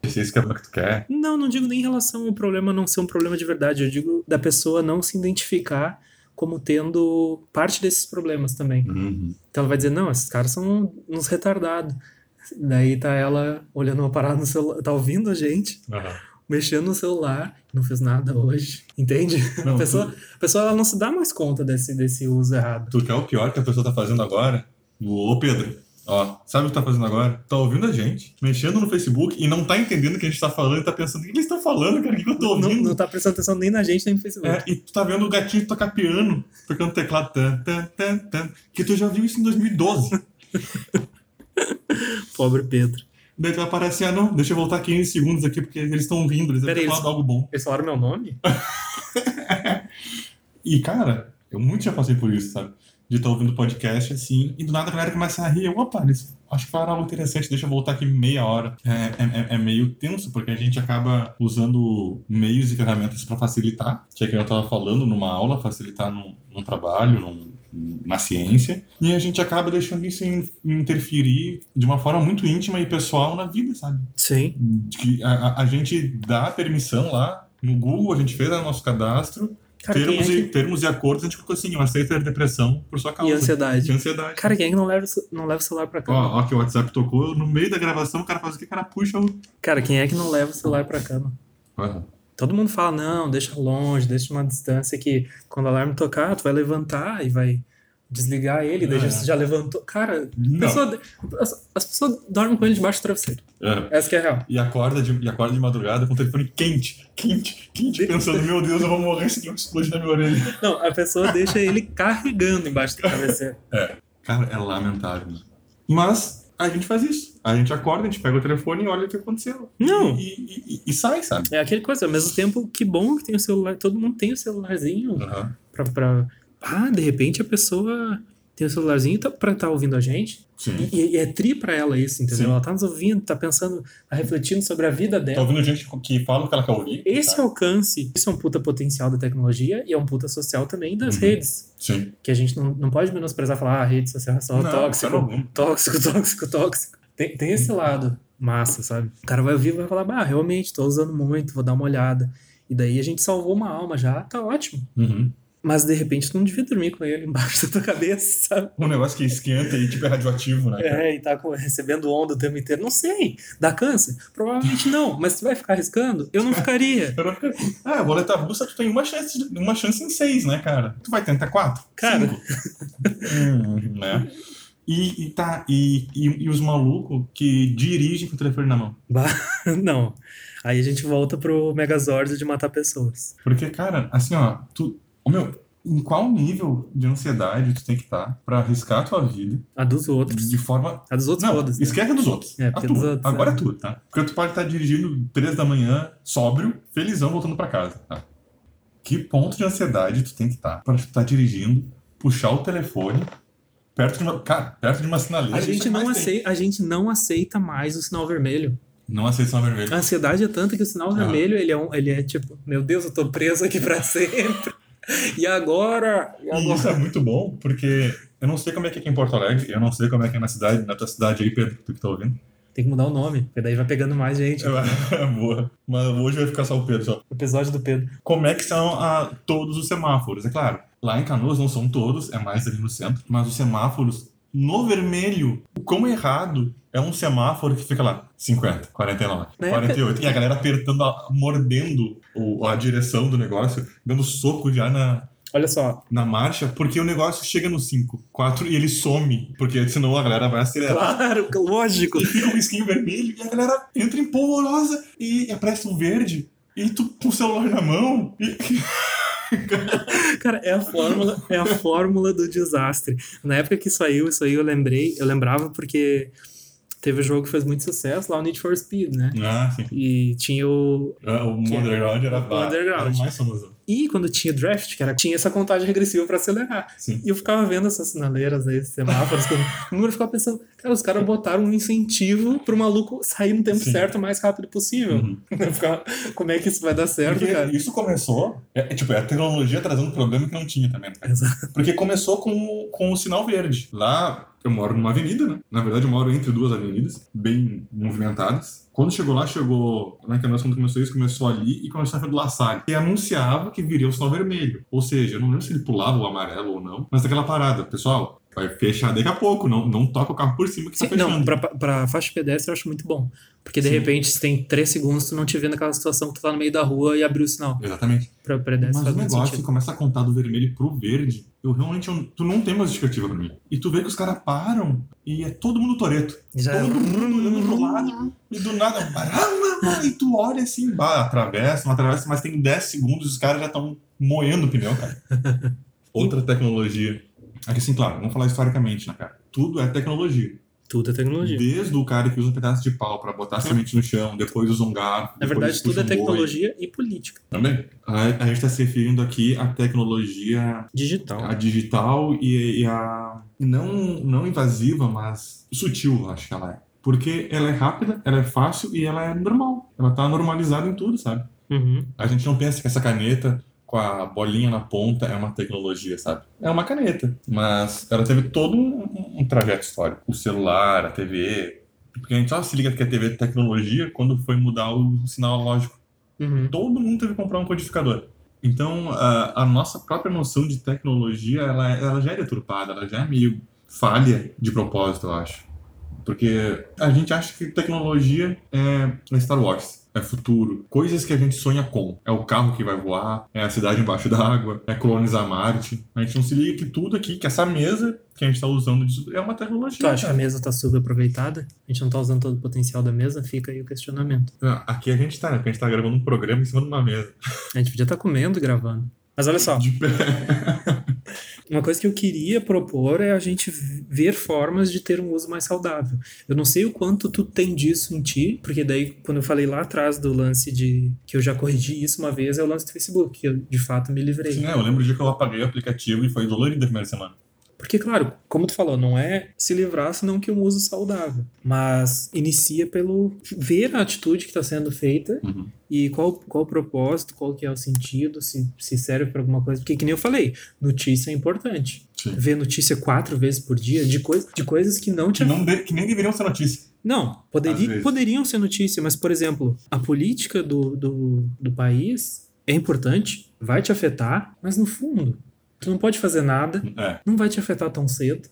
Se que é o que tu quer. Não, não digo nem em relação ao problema não ser um problema de verdade. Eu digo da pessoa não se identificar como tendo parte desses problemas também. Uhum. Então ela vai dizer, não, esses caras são uns retardados. Daí tá ela olhando uma parada no celular, tá ouvindo a gente, Aham. mexendo no celular, não fez nada hoje, entende? Não, a pessoa, a pessoa ela não se dá mais conta desse, desse uso errado. Tu quer o pior que a pessoa tá fazendo agora? Ô, Pedro, ó, sabe o que tá fazendo agora? Tá ouvindo a gente, mexendo no Facebook e não tá entendendo o que a gente tá falando e tá pensando, o que eles estão falando, cara? O que eu tô Não, ouvindo? não tá prestando atenção nem na gente, nem no Facebook. É, e tu tá vendo o gatinho tocar piano, tocando teclado, tan, tan, tan, tan, que tu já viu isso em 2012. [LAUGHS] Pobre Pedro. Daí tu assim, ah não, deixa eu voltar 15 segundos aqui, porque eles estão rindo, eles ter falado algo bom. Eles falaram meu nome? [LAUGHS] E, cara, eu muito já passei por isso, sabe? De estar ouvindo podcast assim, e do nada a galera começa a rir. Eu, opa, eles, acho que falaram algo interessante, deixa eu voltar aqui meia hora. É, é, é meio tenso, porque a gente acaba usando meios e ferramentas para facilitar, que é que eu tava falando numa aula, facilitar num, num trabalho, num, na ciência, e a gente acaba deixando isso in- interferir de uma forma muito íntima e pessoal na vida, sabe? Sim. Que a, a- a gente dá permissão lá no Google, a gente fez o nosso cadastro, Cara, quem é termos, e, que... termos e acordos, a gente colocou assim, eu aceito a depressão por sua causa. E ansiedade. E ansiedade. Cara, quem é que não leva, não leva o celular pra cama? Ó, ó que o WhatsApp tocou, no meio da gravação o cara faz o que? O cara puxa o... Cara, quem é que não leva o celular pra cama? Aham. Todo mundo fala, não, deixa longe, deixa uma distância que quando o alarme tocar, tu vai levantar e vai desligar ele, daí já, é. você já levantou. Cara, pessoa- as, as pessoas dormem com ele debaixo do travesseiro. É. Essa que é a real. E acorda, de, e acorda de madrugada com o telefone quente, quente, quente, pensando, meu Deus, eu vou morrer se não explodir na minha orelha. Não, a pessoa deixa ele carregando embaixo do [LAUGHS] travesseiro. Cara, é lamentável. Mas a gente faz isso. A gente acorda, a gente pega o telefone e olha o que aconteceu. Não. E, e- e- sai, sabe? É aquele coisa, ao mesmo tempo, que bom que tem o celular, todo mundo tem o celularzinho Aham. pra. pra ah, de repente a pessoa tem o celularzinho tá- pra estar ouvindo a gente. Sim. E, e é tri pra ela isso, entendeu? Sim. Ela tá nos ouvindo, tá pensando, tá refletindo sobre a vida Tá dela. ouvindo gente que fala o que ela quer ouvir. Esse sabe? alcance, isso é um puta potencial da tecnologia e é um puta social também das Uhum. redes. Sim. Que a gente não, não pode menosprezar e falar, ah, rede social é só Não, tóxico, tóxico, tóxico, tóxico. Tem, tem esse lado massa, sabe? O cara vai ouvir e vai falar, ah, realmente, tô usando muito, vou dar uma olhada. E daí a gente salvou uma alma já, tá ótimo. Uhum. Mas de repente tu não devia dormir com ele embaixo [LAUGHS] da tua cabeça, sabe? Um negócio que esquenta e tipo é radioativo, né? cara? É, e tá recebendo onda o tempo inteiro. Não sei. Dá câncer? Provavelmente não. Mas tu vai ficar arriscando? Eu não ficaria. [LAUGHS] Eu não fico- Ah, a roleta russa tu tem uma chance, uma chance em seis, né, cara? Tu vai tentar quatro? Cara. Hum, né? E, e tá, e, e, e os malucos que dirigem com o telefone na mão. Bah, [LAUGHS] não. Aí a gente volta pro Megazord de matar pessoas. Porque, cara, assim, ó, tu. Ô, meu, em qual nível de ansiedade tu tem que estar pra arriscar a tua vida A dos outros. de forma. A dos outros Não, né? esquece a dos outros. É, a tua. dos outros, Agora é. é tua, tá? Porque tu pode estar dirigindo três da manhã, sóbrio, felizão, voltando pra casa, tá? Que ponto de ansiedade tu tem que estar pra tu estar dirigindo, puxar o telefone perto de uma. Cara, perto de uma sinaleira. A gente, não tem. aceita, a gente não aceita mais o sinal vermelho. Não aceita sinal vermelho. A ansiedade é tanta que o sinal Ah. vermelho, ele é, um, ele é tipo, meu Deus, eu tô preso aqui pra [LAUGHS] sempre. E agora? E agora? isso é muito bom, porque eu não sei como é que é aqui em Porto Alegre, eu não sei como é que é na cidade, na tua cidade aí, Pedro, tu que tá ouvindo. Tem que mudar o nome, porque daí vai pegando mais gente. É [LAUGHS] boa. Mas hoje vai ficar só o Pedro só. O episódio do Pedro. Como é que são ah, todos os semáforos? É claro, lá em Canoas não são todos, é mais ali no centro, mas os semáforos no vermelho, o quão errado é um semáforo que fica lá 50, 49, Na 48. E a galera apertando, mordendo a direção do negócio, dando soco já na, Olha só, na marcha, porque o negócio chega no 5, 4 e ele some, porque senão a galera vai acelerar. claro, [LAUGHS] lógico. E fica um risquinho vermelho e a galera entra em polvorosa e aparece um verde e tu com o celular na mão. E... [LAUGHS] [LAUGHS] Cara, é a fórmula, é a fórmula do desastre. Na época que saiu, isso aí eu lembrei, eu lembrava porque teve um jogo que fez muito sucesso lá, o Need for Speed, né? Ah, sim. E tinha o. O Que é- underground era, o underground. era o mais famoso. E quando tinha draft, que era, tinha essa contagem regressiva pra acelerar. Sim. E eu ficava vendo essas sinaleiras aí, esses semáforos, quando [LAUGHS] o número ficava pensando, cara, os caras botaram um incentivo pro maluco sair no tempo Sim. certo o mais rápido possível. Uhum. [LAUGHS] Eu ficava, como é que isso vai dar certo, Porque cara? isso começou, é, é, tipo, é a tecnologia trazendo um problema que não tinha também. né? Exato. Porque começou com, com o sinal verde. Lá, eu moro numa avenida, né? Na verdade, eu moro entre duas avenidas, bem movimentadas. Quando chegou lá, chegou. Na Canoas, quando começou isso, começou ali e começou a do La. E anunciava que viria o sinal vermelho. Ou seja, eu não lembro se ele pulava o amarelo ou não, mas aquela parada, pessoal. Vai fechar daqui a pouco, não, não toca o carro por cima que Sim, tá fechando. não, pra, pra faixa pedestre eu acho muito bom. Porque de Sim. repente, se tem três segundos, tu não te vê naquela situação que tu tá no meio da rua e abriu o sinal. Exatamente. Pra pedestre Mas o negócio que começa a contar do vermelho pro verde, eu realmente. eu- tu não tem mais justificativa pra mim. E tu vê que os caras param e é todo mundo toreto. Já Todo mundo olhando pro lado e do nada. E tu olha assim, bah, atravessa, não atravessa, mas tem 10 segundos e os caras já estão moendo o pneu, cara. [LAUGHS] Outra tecnologia. Aqui, assim, claro, vamos falar historicamente, né, cara? Tudo é tecnologia. Tudo é tecnologia. Desde o cara que usa um pedaço de pau pra botar semente no chão, depois usa um garfo. Na verdade, tudo é um boi. tecnologia e política. Também. A, a gente está se referindo aqui à tecnologia Digital. a digital e, e a não, não invasiva, mas sutil, acho que ela é. Porque ela é rápida, ela é fácil e ela é normal. Ela tá normalizada em tudo, sabe? Uhum. A gente não pensa que essa caneta com a bolinha na ponta é uma tecnologia, sabe? É uma caneta, mas ela teve todo um, um- trajeto histórico. O celular, a TV. Porque a gente só se liga que a TV é tecnologia quando foi mudar o sinal lógico Uhum. todo mundo teve que comprar um codificador. Então, a, a nossa própria noção de tecnologia, ela, ela já é deturpada, ela já é meio falha de propósito, eu acho. Porque a gente acha que tecnologia é Star Wars. É futuro. Coisas que a gente sonha com. É o carro que vai voar, é a cidade embaixo d'água, é colonizar Marte. A gente não se liga que tudo aqui, que essa mesa que a gente está usando disso é uma tecnologia. Tu acha que a cara. mesa tá subaproveitada? A gente não tá usando todo o potencial da mesa? Fica aí o questionamento. Ah, Aqui a gente tá, né? Porque a gente tá gravando um programa em cima de uma mesa. A gente podia estar comendo e gravando. Mas olha só, uma coisa que eu queria propor é a gente ver formas de ter um uso mais saudável. Eu não sei o quanto tu tem disso em ti, porque daí, quando eu falei lá atrás do lance de que eu já corrigi isso uma vez, é o lance do Facebook, que eu de fato me livrei. Sim, é, eu lembro o dia que eu apaguei o aplicativo e foi dolorido a primeira semana. Porque, claro, como tu falou, não é se livrar senão que um uso saudável. Mas inicia pelo ver a atitude que está sendo feita Uhum. e qual, qual o propósito, qual que é o sentido, se, se serve para alguma coisa. Porque, que nem eu falei, notícia é importante. Sim. Ver notícia quatro vezes por dia de, coi de coisas que não te Que, não de- que nem deveriam ser notícia. não, Às poderi vezes. poderiam ser notícia, mas, por exemplo, a política do, do, do país é importante, vai te afetar, mas no fundo, tu não pode fazer nada, É. não vai te afetar tão cedo.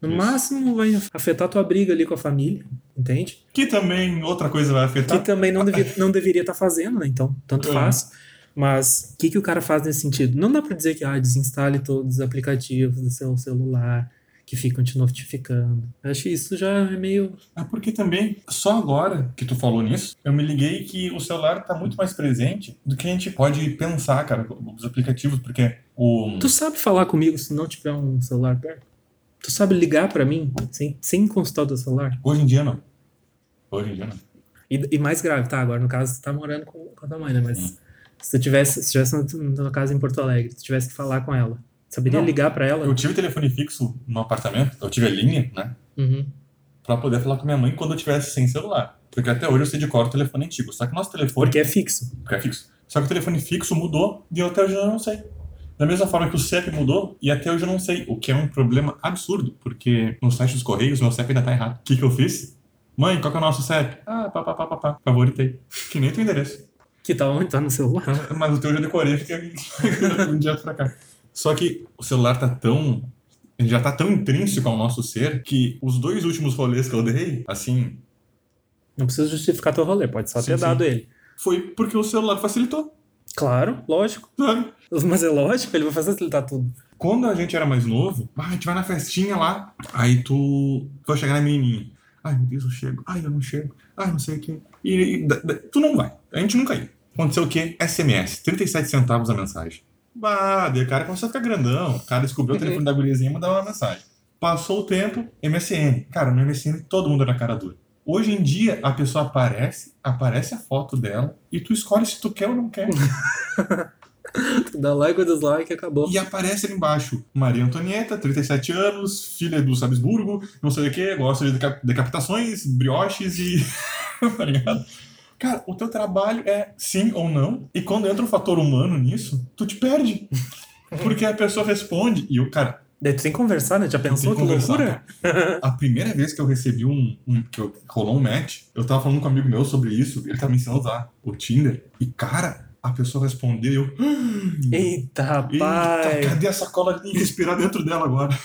No Isso. máximo vai afetar tua briga ali com a família, entende? Que também outra coisa vai afetar. Que também não, devia, não deveria estar fazendo, né? Então, tanto É. faz. Mas o que, que o cara faz nesse sentido? Não dá pra dizer que ah, desinstale todos os aplicativos do seu celular que ficam te notificando. Eu acho que isso já é meio. É porque também, só agora que tu falou nisso, eu me liguei que o celular tá muito mais presente do que a gente pode pensar, cara, os aplicativos, porque o. Tu sabe falar comigo se não tiver um celular perto? Tu sabe ligar pra mim sem, sem consultar o teu celular? Hoje em dia não. Hoje em dia não. E, e mais grave, tá? Agora, no caso, tu tá morando com, com a tua mãe, né? Mas Hum. se tu tivesse, se tivesse na tua casa em Porto Alegre, tu tivesse que falar com ela, saberia Não. ligar pra ela? Eu tive telefone fixo no apartamento, eu tive a linha, né? Uhum. Pra poder falar com minha mãe quando eu tivesse sem celular. Porque até hoje eu sei de cor o telefone antigo. Só que o nosso telefone. Porque é fixo. porque é fixo. Só que o telefone fixo mudou e até hoje eu não sei. Da mesma forma que o CEP mudou e até hoje eu não sei. O que é um problema absurdo, porque no site dos Correios meu CEP ainda tá errado. O que, que eu fiz? Mãe, qual que é o nosso CEP? Ah, pá, pá, pá, pá, pá. Favoritei. Que nem teu endereço. Que tá onde? Tá no celular. Mas o teu eu já decorei, fica [LAUGHS] um direto pra cá. Só que o celular tá tão. Ele já tá tão intrínseco ao nosso ser que os dois últimos rolês que eu dei, assim, Não precisa justificar teu rolê, pode só Sim, ter sim. dado ele. foi porque o celular facilitou, Claro, lógico. sabe? [LAUGHS] Mas é lógico, ele vai facilitar tudo. Quando a gente era mais novo, ah, a gente vai na festinha lá, aí tu, tu vai chegar na menininha. Ai, meu Deus, eu chego. Ai, eu não chego. Ai, não sei o quê. E, e da- da- tu não vai. A gente nunca ia. Aconteceu o quê? SMS. 37 centavos a mensagem. Bah, o cara começou a ficar grandão. O cara descobriu o telefone da guriazinha e mandava uma mensagem. Passou o tempo, MSN. Cara, no MSN todo mundo era cara dura. Hoje em dia, a pessoa aparece, aparece a foto dela e tu escolhe se tu quer ou não quer. [LAUGHS] Dá like ou dislike e acabou. E aparece ali embaixo, Maria Antonieta, 37 anos, filha do Sabesburgo, não sei o que, gosta de deca- decapitações, brioches e. [LAUGHS] tá ligado? Cara, o teu trabalho é sim ou não, e quando entra o fator humano nisso, tu te perde. Porque a pessoa responde, e o cara, Daí tu tem que conversar, né? Já pensou que tem que loucura? a primeira vez que eu recebi um, um que eu, rolou um match, eu tava falando com um amigo meu sobre isso, ele tava me ensinando a usar o Tinder, e cara, a pessoa respondeu e [GASPS] eu. Eita, Eita, rapaz. cadê a sacola e respirar dentro dela agora?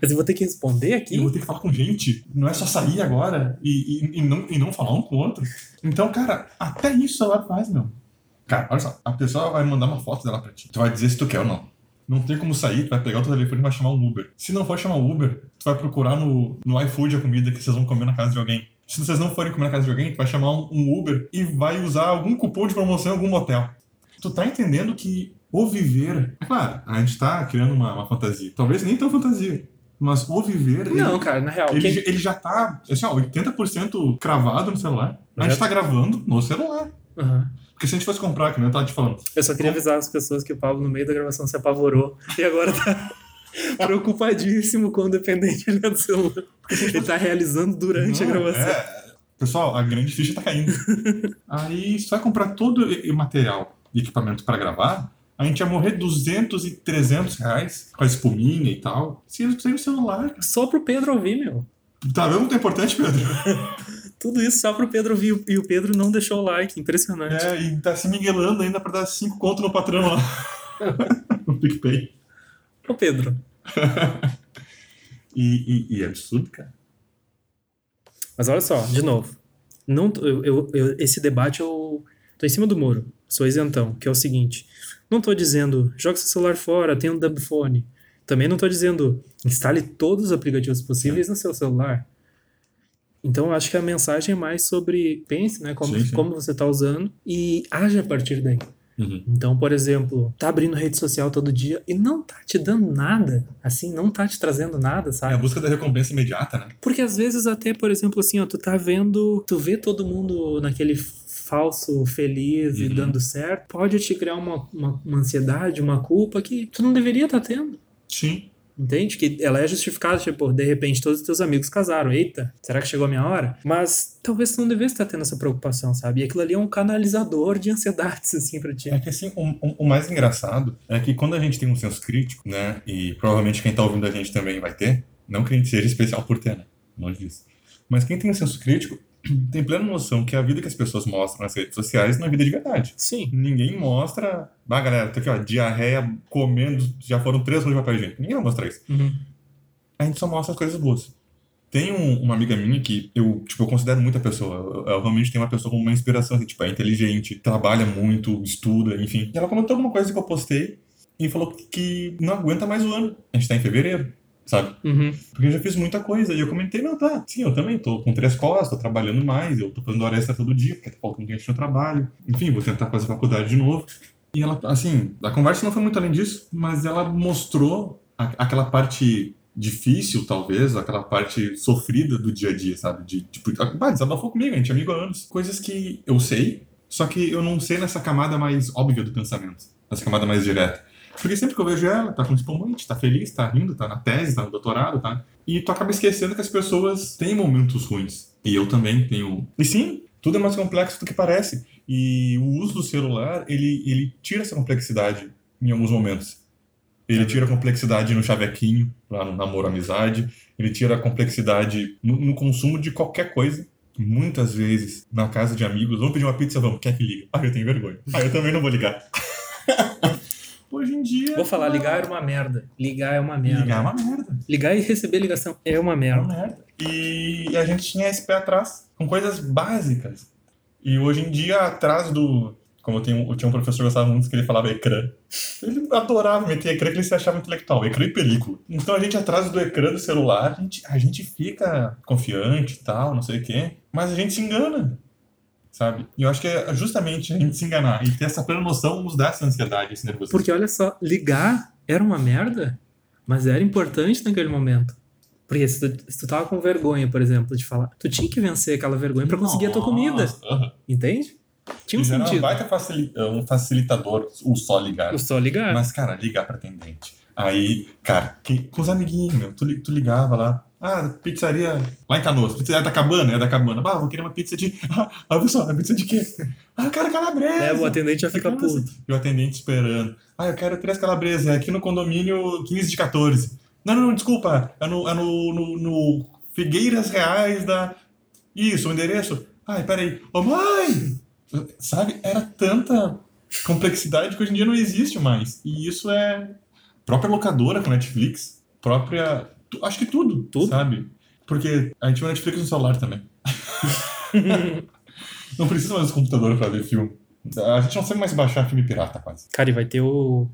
Mas eu vou ter que responder Eu aqui? vou ter que falar com gente. Não é só sair agora e, e, e não, e não falar um com o outro. Então, cara, até isso ela faz, meu. Cara, olha só. A pessoa vai mandar uma foto dela pra ti. Tu vai dizer se tu quer ou não. Não tem como sair, tu vai pegar o teu telefone e vai chamar um Uber. Se não for chamar um Uber, tu vai procurar no, no iFood a comida que vocês vão comer na casa de alguém. Se vocês não forem comer na casa de alguém, tu vai chamar um, um Uber e vai usar algum cupom de promoção em algum motel. Tu tá entendendo que o viver. É claro, a gente tá criando uma, uma fantasia. Talvez nem tão fantasia. Mas o viver. ele- Não, cara, na real. ele, quem- já- ele já tá, assim, ó, 80% cravado no celular. A gente tá gravando no celular. Aham. Porque se a gente fosse comprar, que nem eu tava te falando, Eu só queria avisar as pessoas que o Pablo, no meio da gravação, se apavorou e agora tá [LAUGHS] preocupadíssimo com o dependente ali do celular. Ele tá realizando durante a Não, gravação. é, pessoal, a grande ficha tá caindo. [LAUGHS] Aí, vai comprar todo o material e equipamento pra gravar, a gente ia morrer 200 e 300 reais com a espuminha e tal. Se sem o celular. Só pro Pedro ouvir, meu. Tá vendo que é importante, Pedro? [LAUGHS] Tudo isso só pro Pedro ouvir. E o Pedro não deixou o like. Impressionante. É, e tá se miguelando ainda pra dar 5 conto no patrão lá. [LAUGHS] no PicPay. Ô, Pedro. [LAUGHS] E, e, e é absurdo, cara. Mas olha só, de novo. Não, eu, eu- eu- esse debate eu tô em cima do muro. Sou isentão, que é o seguinte. Não tô dizendo, joga seu celular fora, tem um dumbphone. Também não tô dizendo, instale todos os aplicativos possíveis no seu celular. Então, eu acho que a mensagem é mais sobre pense, né, como, Sim, sim. como você tá usando e age a partir daí. Uhum. Então, por exemplo, tá abrindo rede social todo dia e não tá te dando nada, assim, não tá te trazendo nada, É a sabe? busca da recompensa imediata, né? Porque às vezes até, por exemplo, assim, ó, tu tá vendo, tu vê todo mundo naquele falso feliz e Uhum. dando certo, pode te criar uma, uma, uma ansiedade, uma culpa que tu não deveria estar tendo. Sim. Entende? Que ela é justificada, tipo, de repente todos os teus amigos casaram. Eita, será que chegou a minha hora? Mas talvez tu não devesse estar tendo essa preocupação, sabe? E aquilo ali é um canalizador de ansiedades, [LAUGHS] assim, pra ti. É que assim, o, o- o mais engraçado é que quando a gente tem um senso crítico, né? E provavelmente quem tá ouvindo a gente também vai ter, não que a gente seja especial por ter, né? Longe disso. Mas quem tem um senso crítico [CLEARS THROAT] tem plena noção que a vida que as pessoas mostram nas redes sociais não é vida de verdade. Sim. Ninguém mostra. Ah, galera, tá aqui, ó, diarreia comendo, já foram três rolos de papel higiênico. Ninguém vai mostrar isso. Uhum. A gente só mostra as coisas boas. Tem um- uma amiga minha que eu, tipo, eu considero muita pessoa. Eu, eu realmente tenho uma pessoa como uma inspiração, assim, tipo, é inteligente, trabalha muito, estuda, enfim. E ela comentou alguma coisa que eu postei e falou que não aguenta mais o ano. A gente tá em fevereiro, sabe? Uhum. Porque eu já fiz muita coisa. E eu comentei, não, tá, sim, eu também tô com três costas, tô trabalhando mais, eu tô fazendo hora extra todo dia, porque tá faltando gente no trabalho. Enfim, vou tentar fazer faculdade de novo. E ela, assim, a conversa não foi muito além disso, mas ela mostrou a- aquela parte difícil, talvez, aquela parte sofrida do dia a dia, sabe? De, tipo, ah, desabafou comigo, a gente é amigo há anos. Coisas que eu sei, só que eu não sei nessa camada mais óbvia do pensamento, nessa camada mais direta. Porque sempre que eu vejo ela, tá com espumante, tá feliz, tá rindo, tá na tese, tá no doutorado, tá? E tu acaba esquecendo que as pessoas têm momentos ruins. E eu também tenho. E sim, tudo é mais complexo do que parece. E o uso do celular, ele, ele tira essa complexidade em alguns momentos. Ele tira a complexidade no chavequinho, lá no namoro amizade. Ele tira a complexidade no, no consumo de qualquer coisa. Muitas vezes, na casa de amigos, vamos pedir uma pizza, vamos, quer que liga? Ah, eu tenho vergonha. Ah, eu também não vou ligar. [LAUGHS] Hoje em dia. Vou falar, ligar é uma merda. Ligar é uma merda. Ligar é uma merda. Ligar e receber ligação é uma É uma merda. merda. E a gente tinha esse pé atrás, com coisas básicas. E hoje em dia, atrás do. Como eu, tenho, eu tinha um professor que gostava muito que ele falava ecrã. Ele adorava meter ecrã que ele se achava intelectual, ecrã e película. Então a gente atrás do ecrã do celular, a gente, a gente fica confiante e tal, não sei o quê, mas a gente se engana. Sabe? E eu acho que é justamente a gente se enganar e ter essa plena noção nos dá essa ansiedade, esse nervosismo. Porque olha só, ligar era uma merda, mas era importante naquele momento. Porque se tu, se tu tava com vergonha, por exemplo, de falar, tu tinha que vencer aquela vergonha pra conseguir a tua comida. Aham. Entende? Tinha um Fizeram sentido. baita facili- um facilitador, o só ligar. Eu só ligar. Mas, cara, ligar pra atendente. Aí, cara, que- com os amiguinhos, meu, tu, tu ligava lá. Ah, pizzaria lá em Canoas. Pizzaria da Cabana, é da Cabana. Ah, vou querer uma pizza de. Ah, ah pessoal, é pizza de quê? Ah, eu quero calabresa. É, o atendente já fica puto. E o atendente esperando. Ah, eu quero três calabresas. É aqui no condomínio 15 de 14. Não, não, não, desculpa. É no, é no, no, no Figueiras Reais da. Isso, o endereço. Ai, peraí. Ô, mãe! Sabe? Era tanta complexidade que hoje em dia não existe mais. E isso é. Própria locadora com Netflix, própria. Acho que tudo. Tudo. Sabe? Porque a gente vê Netflix no celular também. [LAUGHS] não precisa mais do computador pra ver filme. A gente não sabe mais baixar filme pirata, quase. Cara, e vai ter o,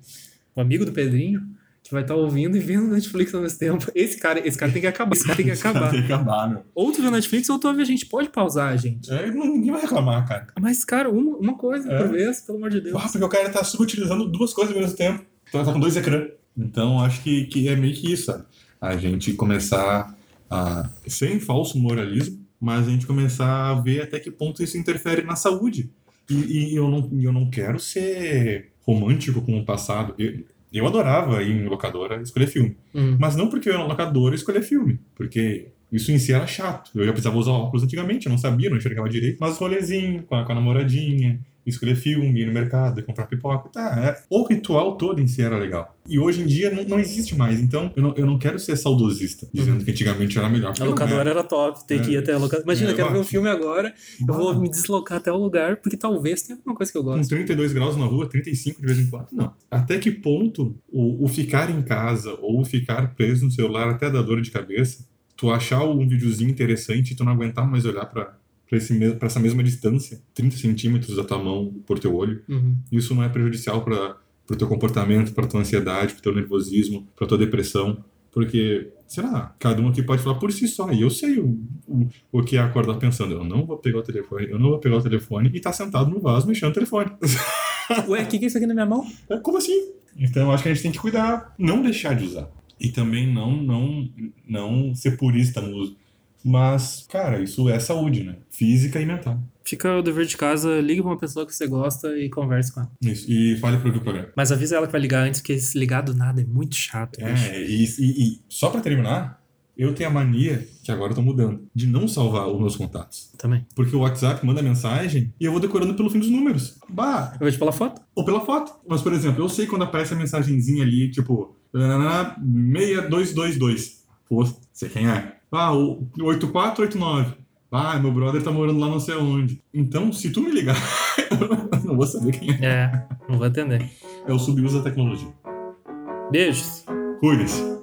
o amigo do Pedrinho que vai estar ouvindo e vendo Netflix ao mesmo tempo. Esse cara, esse cara tem que acabar. Esse cara tem que [LAUGHS] acabar. Tem que acabar, meu. Ou tu vê Netflix ou tu ouve a gente. Pode pausar, gente. É, ninguém vai reclamar, cara. Mas, cara, uma, uma coisa É. por vez, pelo amor de Deus. Ah, porque o cara tá subutilizando duas coisas ao mesmo tempo. Então tá com dois ecrãs. Então acho que, que é meio que isso, sabe? A gente começar a. sem falso moralismo, mas a gente começar a ver até que ponto isso interfere na saúde. E, e eu, não, eu não quero ser romântico com o passado. Eu, eu adorava ir em locadora escolher filme. Hum. Mas não porque eu ia na locadora escolher filme, porque isso em si era chato. Eu já precisava usar óculos antigamente, eu não sabia, não enxergava direito. Mas rolezinho com a, com a namoradinha, escolher filme, ir no mercado, comprar pipoca, tá. é- o ritual todo em si era legal. E hoje em dia não, não existe mais. Então eu não, eu não quero ser saudosista, dizendo que antigamente era melhor. A locadora é. era top, ter que ir É. até a locadora. Imagina, É, eu quero ver um filme agora, eu vou Ah, me deslocar até o lugar, porque talvez tenha alguma coisa que eu Com gosto. 32 graus na rua, 35 de vez em quando, não. Até que ponto o, o ficar em casa ou o ficar preso no celular até dá dor de cabeça tu achar um videozinho interessante e tu não aguentar mais olhar me- pra essa mesma distância, 30 centímetros da tua mão por teu olho, Uhum. isso não é prejudicial para pro teu comportamento, pra tua ansiedade, pro teu nervosismo, pra tua depressão, porque, sei lá, cada um aqui pode falar por si só, e eu sei o, o, o que é acordar pensando, eu não vou pegar o telefone, eu não vou pegar o telefone e tá sentado no vaso mexendo no telefone. Ué, o que, que é isso aqui na minha mão? [LAUGHS] Como assim? Então eu acho que a gente tem que cuidar, não deixar de usar. E também não, não, não ser purista no uso. Mas, cara, isso é saúde, né? Física e mental. Fica o dever de casa, liga pra uma pessoa que você gosta e converse com ela. Isso. E fale pro programa. Mas avisa ela que vai ligar antes, porque se ligar do nada é muito chato. É, e, e- e só pra terminar, eu tenho a mania, que agora eu tô mudando, de não salvar os meus contatos. Também. Porque o WhatsApp manda mensagem e eu vou decorando pelo fim dos números. Bah, Eu vejo pela foto. ou pela foto. Mas, por exemplo, eu sei quando aparece a mensagenzinha ali, tipo, nananã, 6222. Pô, sei quem é. Ah, o 8489. Ah, meu brother tá morando lá não sei onde. Então, se tu me ligar, [LAUGHS] eu não vou saber quem é. É, não vou atender. É o subuso da tecnologia. Beijos. Cuide-se.